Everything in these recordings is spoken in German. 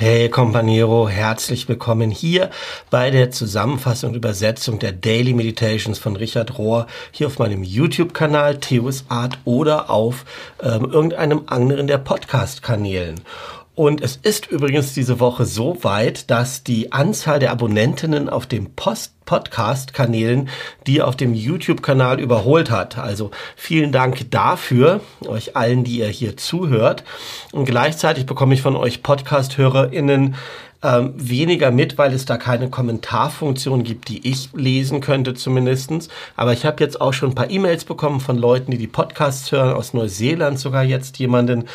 Hey Companiero, herzlich willkommen hier bei der Zusammenfassung und Übersetzung der Daily Meditations von Richard Rohr hier auf meinem YouTube-Kanal Theos Art oder auf ähm, irgendeinem anderen der Podcast-Kanälen. Und es ist übrigens diese Woche so weit, dass die Anzahl der Abonnentinnen auf dem Post Podcast-Kanälen die auf dem YouTube-Kanal überholt hat. Also vielen Dank dafür, euch allen, die ihr hier zuhört. Und gleichzeitig bekomme ich von euch Podcast-HörerInnen ähm, weniger mit, weil es da keine Kommentarfunktion gibt, die ich lesen könnte zumindestens. Aber ich habe jetzt auch schon ein paar E-Mails bekommen von Leuten, die die Podcasts hören, aus Neuseeland sogar jetzt jemanden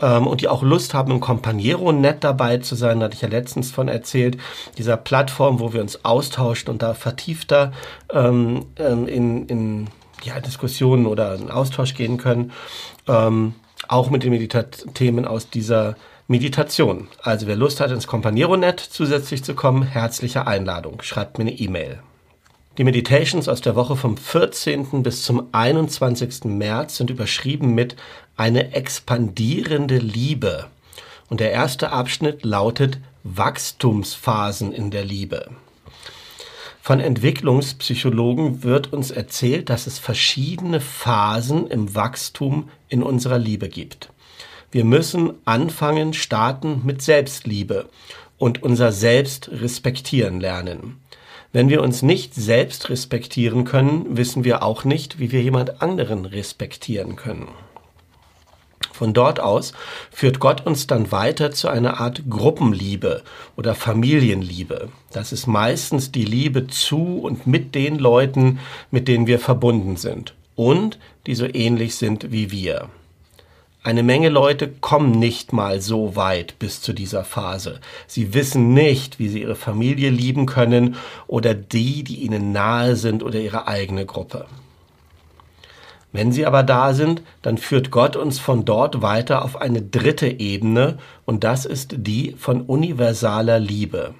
ähm, und die auch Lust haben, im Companiero nett dabei zu sein. Da hatte ich ja letztens von erzählt, dieser Plattform, wo wir uns austauschen und da vertiefter ähm, ähm in, in ja, Diskussionen oder einen Austausch gehen können. Ähm, auch mit den Meditat-Themen aus dieser Meditation. Also wer Lust hat, ins Companiero-Net zusätzlich zu kommen, herzliche Einladung. Schreibt mir eine E-Mail. Die Meditations aus der Woche vom 14. bis zum 21. März sind überschrieben mit eine expandierende Liebe. Und der erste Abschnitt lautet Wachstumsphasen in der Liebe. Von Entwicklungspsychologen wird uns erzählt, dass es verschiedene Phasen im Wachstum in unserer Liebe gibt. Wir müssen anfangen, starten mit Selbstliebe und unser Selbst respektieren lernen. Wenn wir uns nicht selbst respektieren können, wissen wir auch nicht, wie wir jemand anderen respektieren können. Von dort aus führt Gott uns dann weiter zu einer Art Gruppenliebe oder Familienliebe. Das ist meistens die Liebe zu und mit den Leuten, mit denen wir verbunden sind und die so ähnlich sind wie wir. Eine Menge Leute kommen nicht mal so weit bis zu dieser Phase. Sie wissen nicht, wie sie ihre Familie lieben können oder die, die ihnen nahe sind oder ihre eigene Gruppe. Wenn sie aber da sind, dann führt Gott uns von dort weiter auf eine dritte Ebene und das ist die von universaler Liebe.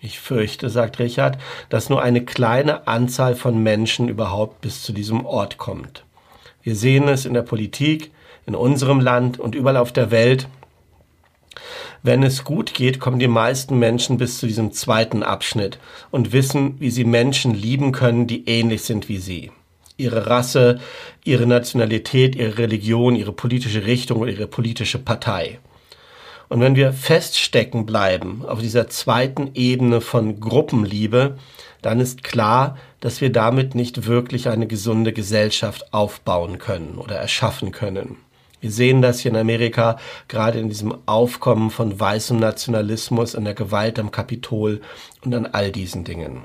Ich fürchte, sagt Richard, dass nur eine kleine Anzahl von Menschen überhaupt bis zu diesem Ort kommt. Wir sehen es in der Politik, in unserem Land und überall auf der Welt. Wenn es gut geht, kommen die meisten Menschen bis zu diesem zweiten Abschnitt und wissen, wie sie Menschen lieben können, die ähnlich sind wie sie. Ihre Rasse, ihre Nationalität, ihre Religion, ihre politische Richtung oder ihre politische Partei. Und wenn wir feststecken bleiben auf dieser zweiten Ebene von Gruppenliebe, dann ist klar, dass wir damit nicht wirklich eine gesunde Gesellschaft aufbauen können oder erschaffen können. Wir sehen das hier in Amerika gerade in diesem Aufkommen von weißem Nationalismus, an der Gewalt am Kapitol und an all diesen Dingen.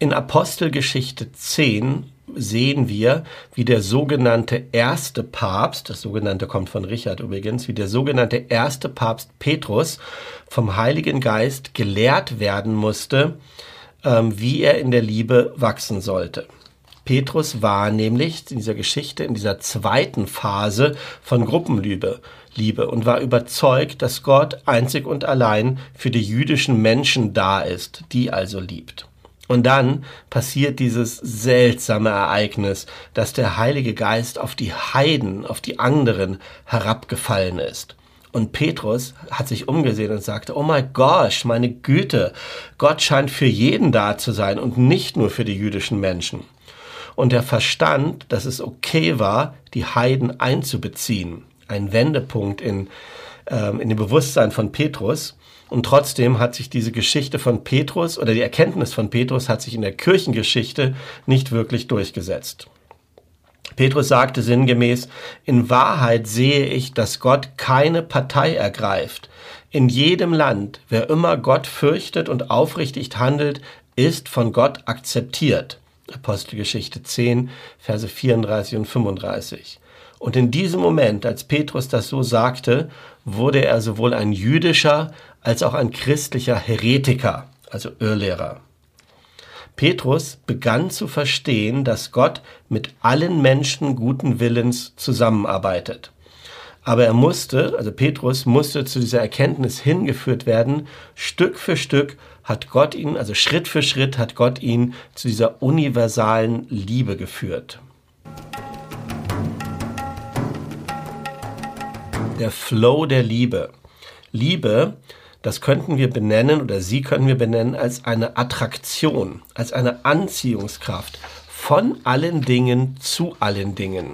In Apostelgeschichte 10 sehen wir, wie der sogenannte erste Papst, das sogenannte kommt von Richard übrigens, wie der sogenannte erste Papst Petrus vom Heiligen Geist gelehrt werden musste, ähm, wie er in der Liebe wachsen sollte. Petrus war nämlich in dieser Geschichte, in dieser zweiten Phase von Gruppenliebe Liebe und war überzeugt, dass Gott einzig und allein für die jüdischen Menschen da ist, die also liebt. Und dann passiert dieses seltsame Ereignis, dass der Heilige Geist auf die Heiden, auf die anderen herabgefallen ist. Und Petrus hat sich umgesehen und sagte, oh my gosh, meine Güte, Gott scheint für jeden da zu sein und nicht nur für die jüdischen Menschen und er verstand, dass es okay war, die Heiden einzubeziehen. Ein Wendepunkt in, ähm, in dem Bewusstsein von Petrus. Und trotzdem hat sich diese Geschichte von Petrus oder die Erkenntnis von Petrus hat sich in der Kirchengeschichte nicht wirklich durchgesetzt. Petrus sagte sinngemäß, in Wahrheit sehe ich, dass Gott keine Partei ergreift. In jedem Land, wer immer Gott fürchtet und aufrichtig handelt, ist von Gott akzeptiert. Apostelgeschichte 10, Verse 34 und 35. Und in diesem Moment, als Petrus das so sagte, wurde er sowohl ein jüdischer als auch ein christlicher Heretiker, also Irrlehrer. Petrus begann zu verstehen, dass Gott mit allen Menschen guten Willens zusammenarbeitet. Aber er musste, also Petrus musste zu dieser Erkenntnis hingeführt werden, Stück für Stück hat Gott ihn, also Schritt für Schritt hat Gott ihn zu dieser universalen Liebe geführt. Der Flow der Liebe. Liebe, das könnten wir benennen oder Sie können wir benennen als eine Attraktion, als eine Anziehungskraft von allen Dingen zu allen Dingen.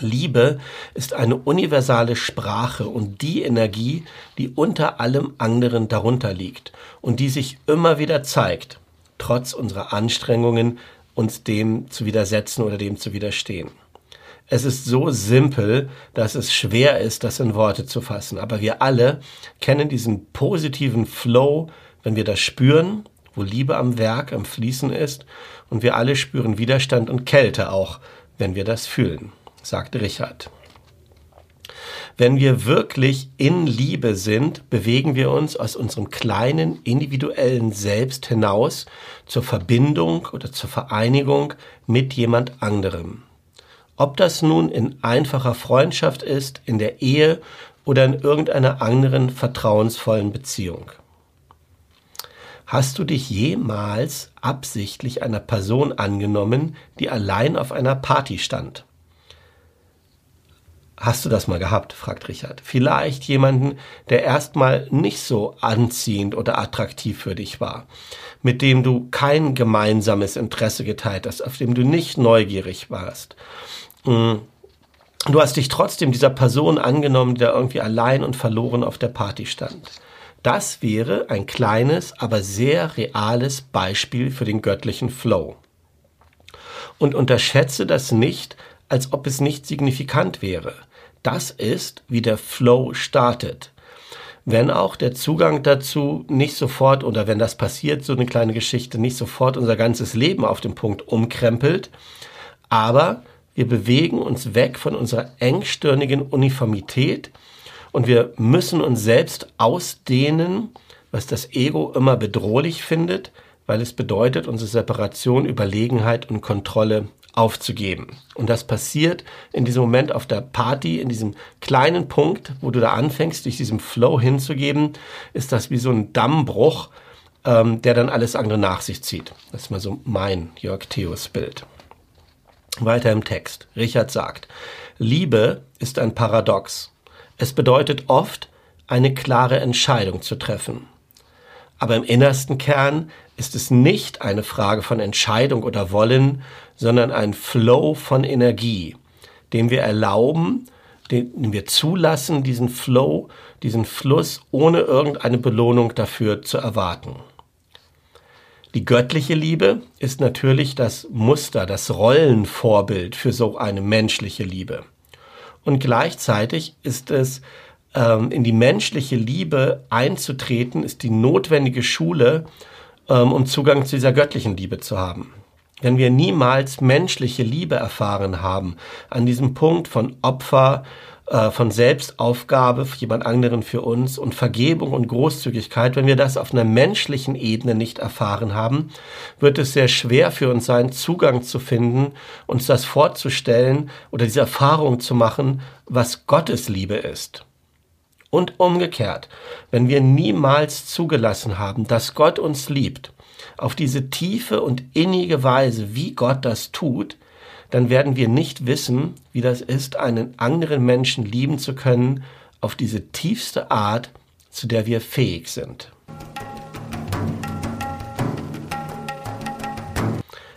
Liebe ist eine universale Sprache und die Energie, die unter allem anderen darunter liegt und die sich immer wieder zeigt, trotz unserer Anstrengungen, uns dem zu widersetzen oder dem zu widerstehen. Es ist so simpel, dass es schwer ist, das in Worte zu fassen. Aber wir alle kennen diesen positiven Flow, wenn wir das spüren, wo Liebe am Werk, am Fließen ist. Und wir alle spüren Widerstand und Kälte auch, wenn wir das fühlen sagte Richard. Wenn wir wirklich in Liebe sind, bewegen wir uns aus unserem kleinen individuellen Selbst hinaus zur Verbindung oder zur Vereinigung mit jemand anderem. Ob das nun in einfacher Freundschaft ist, in der Ehe oder in irgendeiner anderen vertrauensvollen Beziehung. Hast du dich jemals absichtlich einer Person angenommen, die allein auf einer Party stand? Hast du das mal gehabt? fragt Richard. Vielleicht jemanden, der erstmal nicht so anziehend oder attraktiv für dich war, mit dem du kein gemeinsames Interesse geteilt hast, auf dem du nicht neugierig warst. Mm. Du hast dich trotzdem dieser Person angenommen, die da irgendwie allein und verloren auf der Party stand. Das wäre ein kleines, aber sehr reales Beispiel für den göttlichen Flow. Und unterschätze das nicht, als ob es nicht signifikant wäre. Das ist, wie der Flow startet. Wenn auch der Zugang dazu nicht sofort oder wenn das passiert, so eine kleine Geschichte, nicht sofort unser ganzes Leben auf den Punkt umkrempelt, aber wir bewegen uns weg von unserer engstirnigen Uniformität und wir müssen uns selbst ausdehnen, was das Ego immer bedrohlich findet, weil es bedeutet, unsere Separation, Überlegenheit und Kontrolle aufzugeben. Und das passiert in diesem Moment auf der Party, in diesem kleinen Punkt, wo du da anfängst, durch diesem Flow hinzugeben, ist das wie so ein Dammbruch, ähm, der dann alles andere nach sich zieht. Das ist mal so mein Jörg Theos Bild. Weiter im Text. Richard sagt, Liebe ist ein Paradox. Es bedeutet oft, eine klare Entscheidung zu treffen. Aber im innersten Kern ist es nicht eine Frage von Entscheidung oder Wollen, sondern ein Flow von Energie, dem wir erlauben, den wir zulassen, diesen Flow, diesen Fluss ohne irgendeine Belohnung dafür zu erwarten. Die göttliche Liebe ist natürlich das Muster, das Rollenvorbild für so eine menschliche Liebe. Und gleichzeitig ist es ähm, in die menschliche Liebe einzutreten, ist die notwendige Schule, ähm, um Zugang zu dieser göttlichen Liebe zu haben. Wenn wir niemals menschliche Liebe erfahren haben, an diesem Punkt von Opfer, äh, von Selbstaufgabe für jemand anderen für uns und Vergebung und Großzügigkeit, wenn wir das auf einer menschlichen Ebene nicht erfahren haben, wird es sehr schwer für uns sein, Zugang zu finden, uns das vorzustellen oder diese Erfahrung zu machen, was Gottes Liebe ist. Und umgekehrt, wenn wir niemals zugelassen haben, dass Gott uns liebt, auf diese tiefe und innige Weise, wie Gott das tut, dann werden wir nicht wissen, wie das ist, einen anderen Menschen lieben zu können, auf diese tiefste Art, zu der wir fähig sind.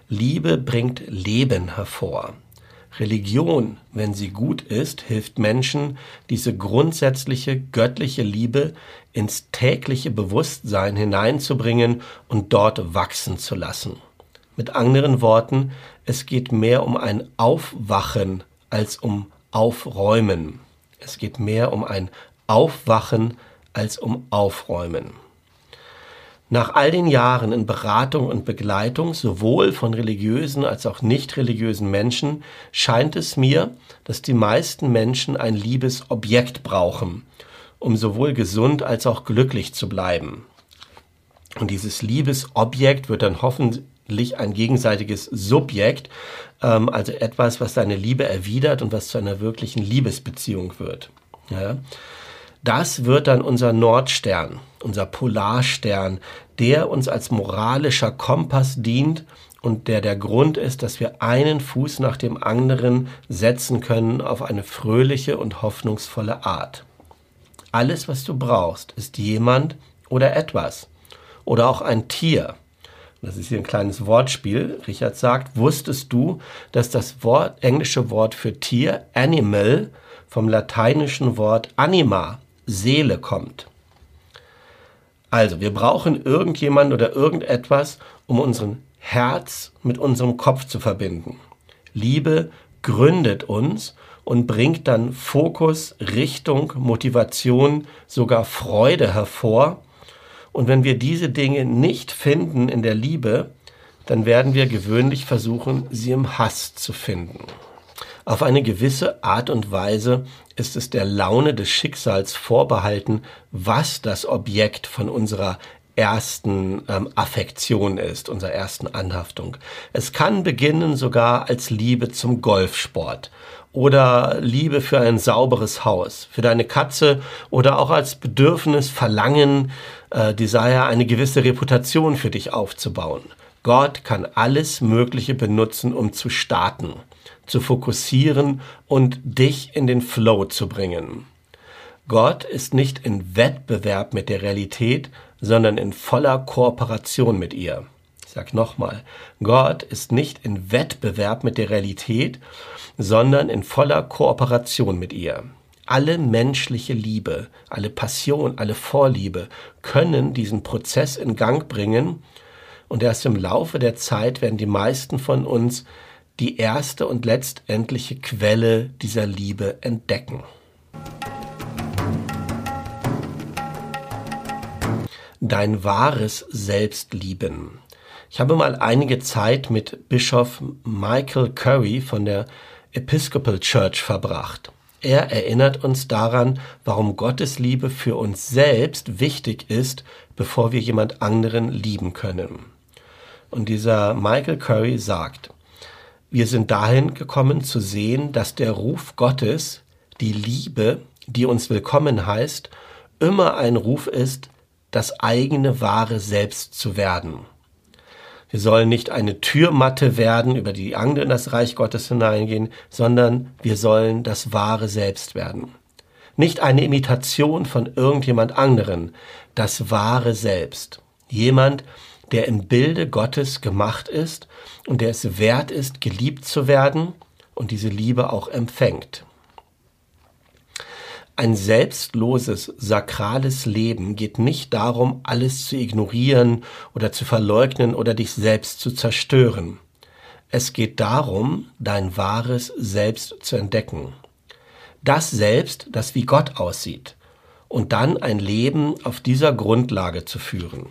Liebe bringt Leben hervor. Religion, wenn sie gut ist, hilft Menschen, diese grundsätzliche göttliche Liebe ins tägliche Bewusstsein hineinzubringen und dort wachsen zu lassen. Mit anderen Worten, es geht mehr um ein Aufwachen als um Aufräumen. Es geht mehr um ein Aufwachen als um Aufräumen. Nach all den Jahren in Beratung und Begleitung sowohl von religiösen als auch nicht religiösen Menschen scheint es mir, dass die meisten Menschen ein Liebesobjekt brauchen, um sowohl gesund als auch glücklich zu bleiben. Und dieses Liebesobjekt wird dann hoffentlich ein gegenseitiges Subjekt, ähm, also etwas, was seine Liebe erwidert und was zu einer wirklichen Liebesbeziehung wird. Ja? Das wird dann unser Nordstern, unser Polarstern, der uns als moralischer Kompass dient und der der Grund ist, dass wir einen Fuß nach dem anderen setzen können auf eine fröhliche und hoffnungsvolle Art. Alles, was du brauchst, ist jemand oder etwas. Oder auch ein Tier. Das ist hier ein kleines Wortspiel. Richard sagt, wusstest du, dass das Wort, englische Wort für Tier, animal, vom lateinischen Wort anima, Seele kommt? Also, wir brauchen irgendjemand oder irgendetwas, um unseren Herz mit unserem Kopf zu verbinden. Liebe gründet uns und bringt dann Fokus, Richtung, Motivation, sogar Freude hervor. Und wenn wir diese Dinge nicht finden in der Liebe, dann werden wir gewöhnlich versuchen, sie im Hass zu finden. Auf eine gewisse Art und Weise ist es der Laune des Schicksals vorbehalten, was das Objekt von unserer ersten ähm, Affektion ist, unserer ersten Anhaftung. Es kann beginnen sogar als Liebe zum Golfsport oder Liebe für ein sauberes Haus, für deine Katze oder auch als Bedürfnis, Verlangen, äh, Desire, eine gewisse Reputation für dich aufzubauen. Gott kann alles Mögliche benutzen, um zu starten, zu fokussieren und dich in den Flow zu bringen. Gott ist nicht in Wettbewerb mit der Realität, sondern in voller Kooperation mit ihr. Ich sag nochmal, Gott ist nicht in Wettbewerb mit der Realität, sondern in voller Kooperation mit ihr. Alle menschliche Liebe, alle Passion, alle Vorliebe können diesen Prozess in Gang bringen und erst im Laufe der Zeit werden die meisten von uns die erste und letztendliche Quelle dieser Liebe entdecken. dein wahres Selbst lieben. Ich habe mal einige Zeit mit Bischof Michael Curry von der Episcopal Church verbracht. Er erinnert uns daran, warum Gottes Liebe für uns selbst wichtig ist, bevor wir jemand anderen lieben können. Und dieser Michael Curry sagt, wir sind dahin gekommen zu sehen, dass der Ruf Gottes, die Liebe, die uns willkommen heißt, immer ein Ruf ist, das eigene wahre Selbst zu werden. Wir sollen nicht eine Türmatte werden, über die Angel in das Reich Gottes hineingehen, sondern wir sollen das wahre Selbst werden. Nicht eine Imitation von irgendjemand anderen, das wahre Selbst. Jemand, der im Bilde Gottes gemacht ist und der es wert ist, geliebt zu werden und diese Liebe auch empfängt. Ein selbstloses, sakrales Leben geht nicht darum, alles zu ignorieren oder zu verleugnen oder dich selbst zu zerstören. Es geht darum, dein wahres Selbst zu entdecken. Das Selbst, das wie Gott aussieht. Und dann ein Leben auf dieser Grundlage zu führen.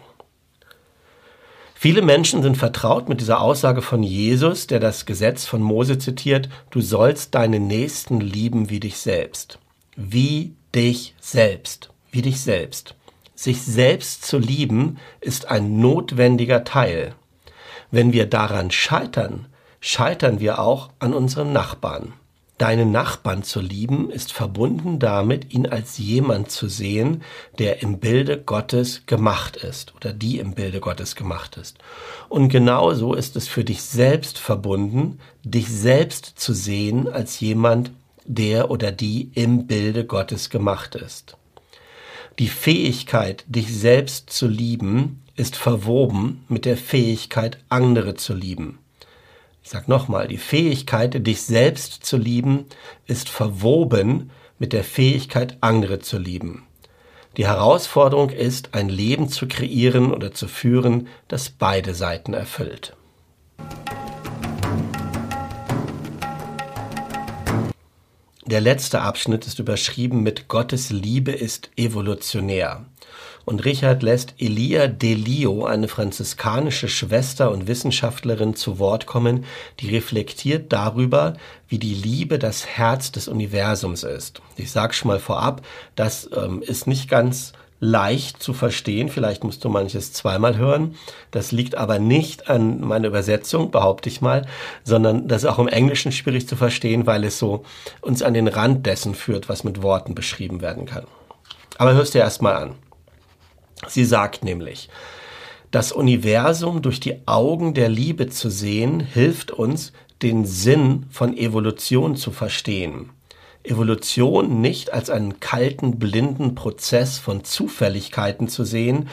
Viele Menschen sind vertraut mit dieser Aussage von Jesus, der das Gesetz von Mose zitiert, du sollst deinen Nächsten lieben wie dich selbst wie dich selbst, wie dich selbst. Sich selbst zu lieben ist ein notwendiger Teil. Wenn wir daran scheitern, scheitern wir auch an unseren Nachbarn. Deinen Nachbarn zu lieben ist verbunden damit, ihn als jemand zu sehen, der im Bilde Gottes gemacht ist oder die im Bilde Gottes gemacht ist. Und genauso ist es für dich selbst verbunden, dich selbst zu sehen als jemand, der oder die im Bilde Gottes gemacht ist. Die Fähigkeit, dich selbst zu lieben, ist verwoben mit der Fähigkeit, andere zu lieben. Ich sag nochmal, die Fähigkeit, dich selbst zu lieben, ist verwoben mit der Fähigkeit, andere zu lieben. Die Herausforderung ist, ein Leben zu kreieren oder zu führen, das beide Seiten erfüllt. Der letzte Abschnitt ist überschrieben mit Gottes Liebe ist evolutionär. Und Richard lässt Elia Delio, eine franziskanische Schwester und Wissenschaftlerin, zu Wort kommen, die reflektiert darüber, wie die Liebe das Herz des Universums ist. Ich sage schon mal vorab, das ähm, ist nicht ganz leicht zu verstehen. Vielleicht musst du manches zweimal hören. Das liegt aber nicht an meiner Übersetzung, behaupte ich mal, sondern das ist auch im Englischen schwierig zu verstehen, weil es so uns an den Rand dessen führt, was mit Worten beschrieben werden kann. Aber hörst dir erstmal an. Sie sagt nämlich, das Universum durch die Augen der Liebe zu sehen, hilft uns, den Sinn von Evolution zu verstehen. Evolution nicht als einen kalten, blinden Prozess von Zufälligkeiten zu sehen,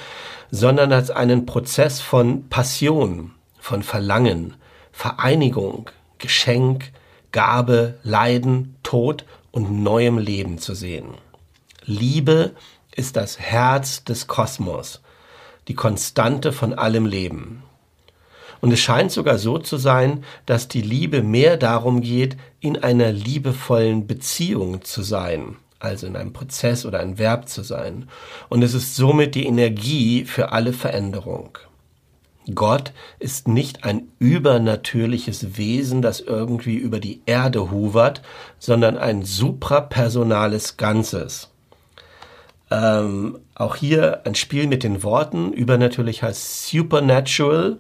sondern als einen Prozess von Passion, von Verlangen, Vereinigung, Geschenk, Gabe, Leiden, Tod und neuem Leben zu sehen. Liebe ist das Herz des Kosmos, die Konstante von allem Leben. Und es scheint sogar so zu sein, dass die Liebe mehr darum geht, in einer liebevollen Beziehung zu sein, also in einem Prozess oder ein Verb zu sein. Und es ist somit die Energie für alle Veränderung. Gott ist nicht ein übernatürliches Wesen, das irgendwie über die Erde huvert, sondern ein suprapersonales Ganzes. Ähm, auch hier ein Spiel mit den Worten. Übernatürlich heißt supernatural.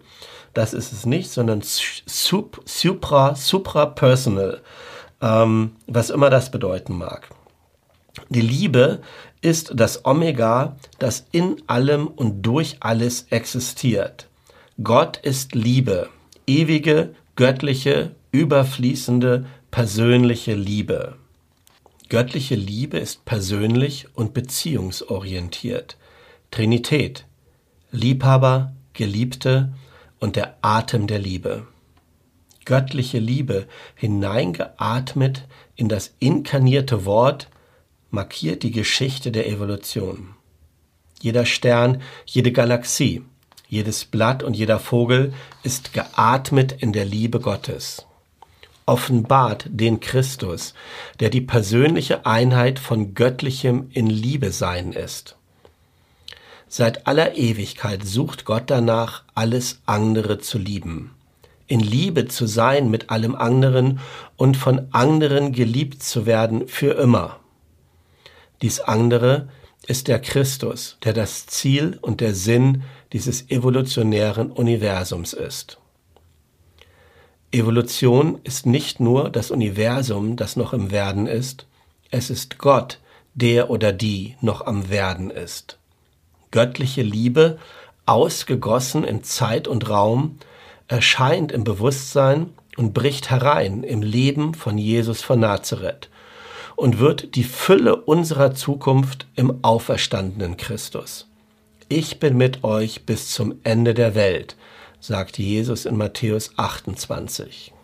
Das ist es nicht, sondern sup, supra, suprapersonal. Ähm, was immer das bedeuten mag. Die Liebe ist das Omega, das in allem und durch alles existiert. Gott ist Liebe, ewige, göttliche, überfließende, persönliche Liebe. Göttliche Liebe ist persönlich und beziehungsorientiert. Trinität, Liebhaber, Geliebte und der Atem der Liebe. Göttliche Liebe, hineingeatmet in das inkarnierte Wort, markiert die Geschichte der Evolution. Jeder Stern, jede Galaxie, jedes Blatt und jeder Vogel ist geatmet in der Liebe Gottes. Offenbart den Christus, der die persönliche Einheit von göttlichem in Liebe sein ist. Seit aller Ewigkeit sucht Gott danach, alles andere zu lieben, in Liebe zu sein mit allem anderen und von anderen geliebt zu werden für immer. Dies andere ist der Christus, der das Ziel und der Sinn dieses evolutionären Universums ist. Evolution ist nicht nur das Universum, das noch im Werden ist, es ist Gott, der oder die noch am Werden ist. Göttliche Liebe, ausgegossen in Zeit und Raum, erscheint im Bewusstsein und bricht herein im Leben von Jesus von Nazareth und wird die Fülle unserer Zukunft im auferstandenen Christus. Ich bin mit euch bis zum Ende der Welt, sagt Jesus in Matthäus 28.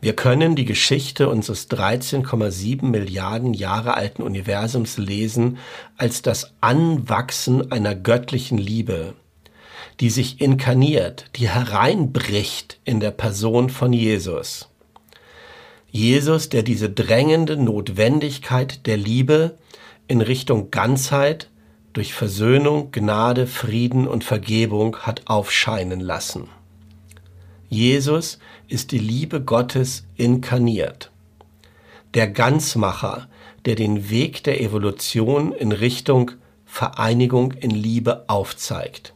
Wir können die Geschichte unseres 13,7 Milliarden Jahre alten Universums lesen als das Anwachsen einer göttlichen Liebe, die sich inkarniert, die hereinbricht in der Person von Jesus. Jesus, der diese drängende Notwendigkeit der Liebe in Richtung Ganzheit durch Versöhnung, Gnade, Frieden und Vergebung hat aufscheinen lassen. Jesus ist die Liebe Gottes inkarniert. Der Ganzmacher, der den Weg der Evolution in Richtung Vereinigung in Liebe aufzeigt.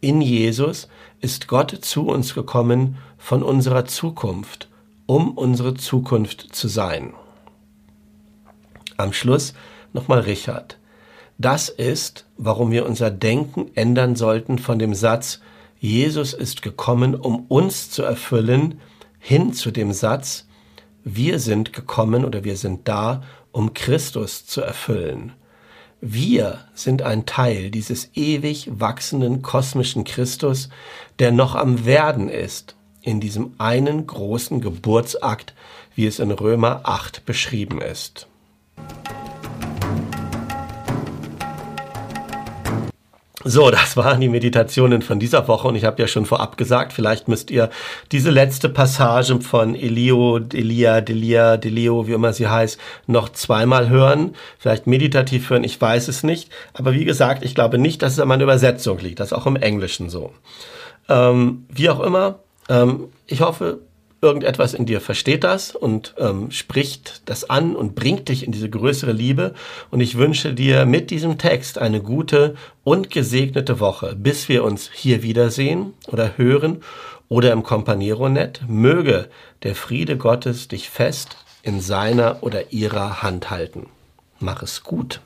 In Jesus ist Gott zu uns gekommen von unserer Zukunft um unsere Zukunft zu sein. Am Schluss nochmal Richard. Das ist, warum wir unser Denken ändern sollten von dem Satz, Jesus ist gekommen, um uns zu erfüllen, hin zu dem Satz, wir sind gekommen oder wir sind da, um Christus zu erfüllen. Wir sind ein Teil dieses ewig wachsenden kosmischen Christus, der noch am Werden ist in diesem einen großen Geburtsakt, wie es in Römer 8 beschrieben ist. So, das waren die Meditationen von dieser Woche und ich habe ja schon vorab gesagt, vielleicht müsst ihr diese letzte Passage von Elio, Delia, Delia, Delio, wie immer sie heißt, noch zweimal hören, vielleicht meditativ hören, ich weiß es nicht, aber wie gesagt, ich glaube nicht, dass es an meiner Übersetzung liegt, das ist auch im Englischen so. Ähm, wie auch immer, ähm, ich hoffe, irgendetwas in dir versteht das und ähm, spricht das an und bringt dich in diese größere Liebe. Und ich wünsche dir mit diesem Text eine gute und gesegnete Woche, bis wir uns hier wiedersehen oder hören oder im Companiero-Net. Möge der Friede Gottes dich fest in seiner oder ihrer Hand halten. Mach es gut.